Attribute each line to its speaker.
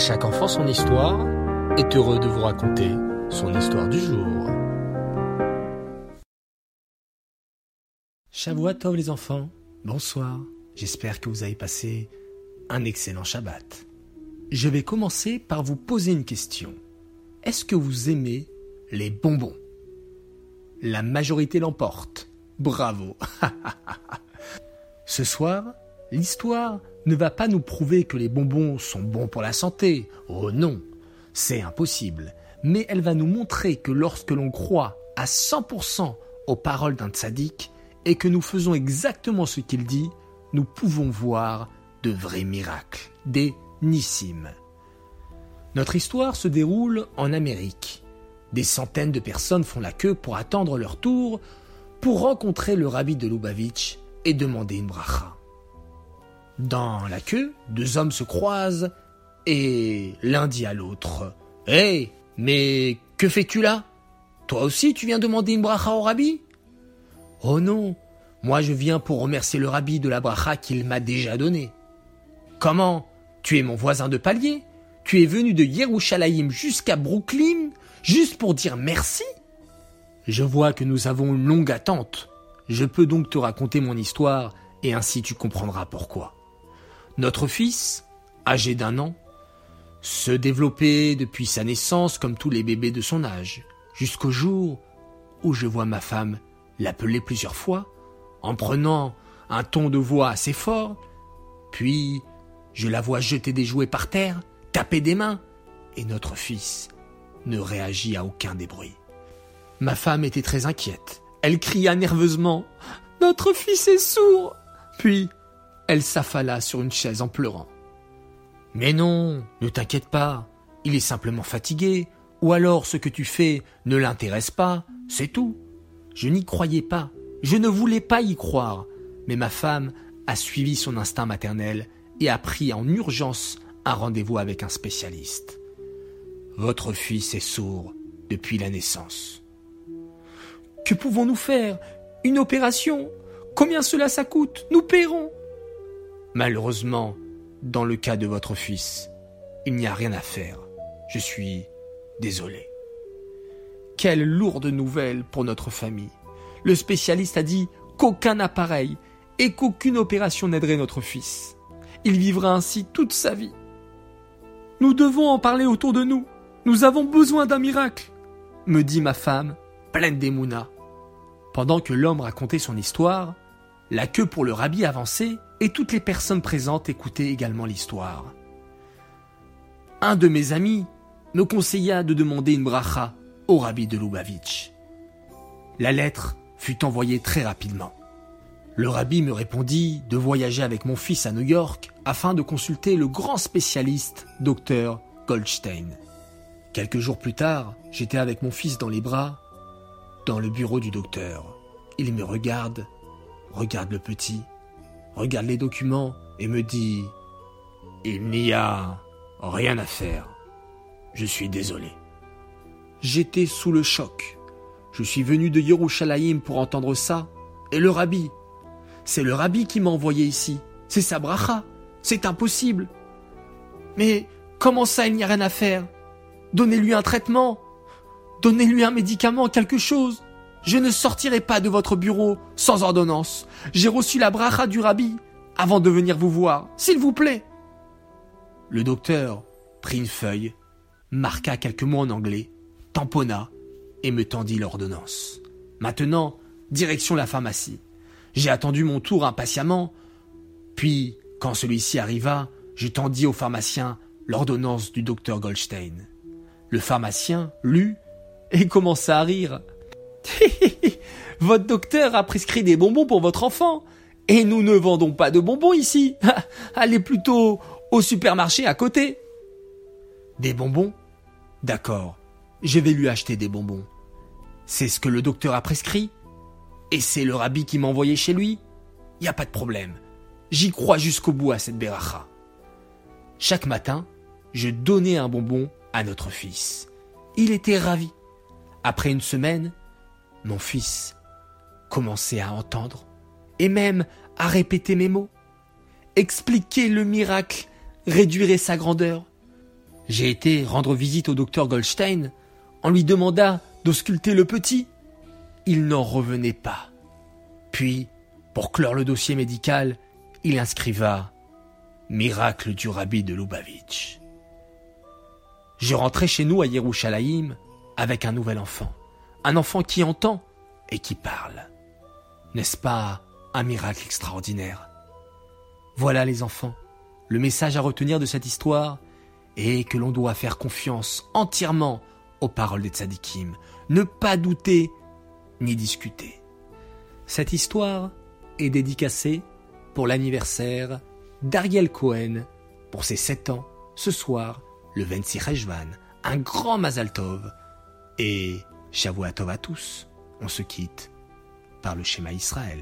Speaker 1: chaque enfant son histoire est heureux de vous raconter son histoire du jour. Tov les enfants, bonsoir. J'espère que vous avez passé un excellent Shabbat. Je vais commencer par vous poser une question. Est-ce que vous aimez les bonbons? La majorité l'emporte. Bravo. Ce soir, l'histoire ne va pas nous prouver que les bonbons sont bons pour la santé. Oh non, c'est impossible. Mais elle va nous montrer que lorsque l'on croit à 100% aux paroles d'un tzaddik et que nous faisons exactement ce qu'il dit, nous pouvons voir de vrais miracles, des nissim. Notre histoire se déroule en Amérique. Des centaines de personnes font la queue pour attendre leur tour pour rencontrer le rabbi de Lubavitch et demander une bracha. Dans la queue, deux hommes se croisent et l'un dit à l'autre Hé, mais que fais-tu là? Toi aussi tu viens demander une bracha au rabbi? Oh non, moi je viens pour remercier le rabbi de la bracha qu'il m'a déjà donnée. Comment? Tu es mon voisin de palier? Tu es venu de Yerushalayim jusqu'à Brooklyn juste pour dire merci? Je vois que nous avons une longue attente. Je peux donc te raconter mon histoire et ainsi tu comprendras pourquoi. Notre fils, âgé d'un an, se développait depuis sa naissance comme tous les bébés de son âge, jusqu'au jour où je vois ma femme l'appeler plusieurs fois, en prenant un ton de voix assez fort, puis je la vois jeter des jouets par terre, taper des mains, et notre fils ne réagit à aucun des bruits. Ma femme était très inquiète. Elle cria nerveusement Notre fils est sourd Puis elle s'affala sur une chaise en pleurant. Mais non, ne t'inquiète pas, il est simplement fatigué, ou alors ce que tu fais ne l'intéresse pas, c'est tout. Je n'y croyais pas, je ne voulais pas y croire, mais ma femme a suivi son instinct maternel et a pris en urgence un rendez-vous avec un spécialiste. Votre fils est sourd depuis la naissance. Que pouvons-nous faire? Une opération? Combien cela ça coûte? Nous paierons Malheureusement, dans le cas de votre fils, il n'y a rien à faire. Je suis désolé. Quelle lourde nouvelle pour notre famille. Le spécialiste a dit qu'aucun appareil et qu'aucune opération n'aiderait notre fils. Il vivra ainsi toute sa vie. Nous devons en parler autour de nous. Nous avons besoin d'un miracle, me dit ma femme, pleine d'émouna. Pendant que l'homme racontait son histoire, la queue pour le rabbi avançait et toutes les personnes présentes écoutaient également l'histoire. Un de mes amis me conseilla de demander une bracha au rabbi de Lubavitch. La lettre fut envoyée très rapidement. Le rabbi me répondit de voyager avec mon fils à New York afin de consulter le grand spécialiste, docteur Goldstein. Quelques jours plus tard, j'étais avec mon fils dans les bras, dans le bureau du docteur. Il me regarde regarde le petit, regarde les documents et me dit Il n'y a rien à faire. Je suis désolé. J'étais sous le choc. Je suis venu de Yerushalayim pour entendre ça. Et le rabbi C'est le rabbi qui m'a envoyé ici. C'est sa bracha. C'est impossible. Mais comment ça, il n'y a rien à faire? Donnez-lui un traitement. Donnez-lui un médicament, quelque chose. Je ne sortirai pas de votre bureau sans ordonnance. J'ai reçu la bracha du rabbi avant de venir vous voir, s'il vous plaît. Le docteur prit une feuille, marqua quelques mots en anglais, tamponna et me tendit l'ordonnance. Maintenant, direction la pharmacie. J'ai attendu mon tour impatiemment, puis, quand celui-ci arriva, je tendis au pharmacien l'ordonnance du docteur Goldstein. Le pharmacien lut et commença à rire. votre docteur a prescrit des bonbons pour votre enfant. Et nous ne vendons pas de bonbons ici. Allez plutôt au supermarché à côté. Des bonbons? D'accord. Je vais lui acheter des bonbons. C'est ce que le docteur a prescrit Et c'est le rabbi qui m'a envoyé chez lui Y a pas de problème. J'y crois jusqu'au bout à cette beracha. Chaque matin, je donnais un bonbon à notre fils. Il était ravi. Après une semaine, mon fils commençait à entendre et même à répéter mes mots. Expliquer le miracle réduirait sa grandeur. J'ai été rendre visite au docteur Goldstein. On lui demanda d'ausculter le petit. Il n'en revenait pas. Puis, pour clore le dossier médical, il inscriva Miracle du rabbi de Lubavitch. Je rentrais chez nous à Yerushalayim avec un nouvel enfant. Un enfant qui entend et qui parle. N'est-ce pas un miracle extraordinaire? Voilà les enfants, le message à retenir de cette histoire est que l'on doit faire confiance entièrement aux paroles des tzadikim, ne pas douter ni discuter. Cette histoire est dédicacée pour l'anniversaire d'Ariel Cohen pour ses 7 ans ce soir, le 26 Rejvan. Un grand Mazal Tov et Shavuot Tov à tous. On se quitte par le schéma Israël.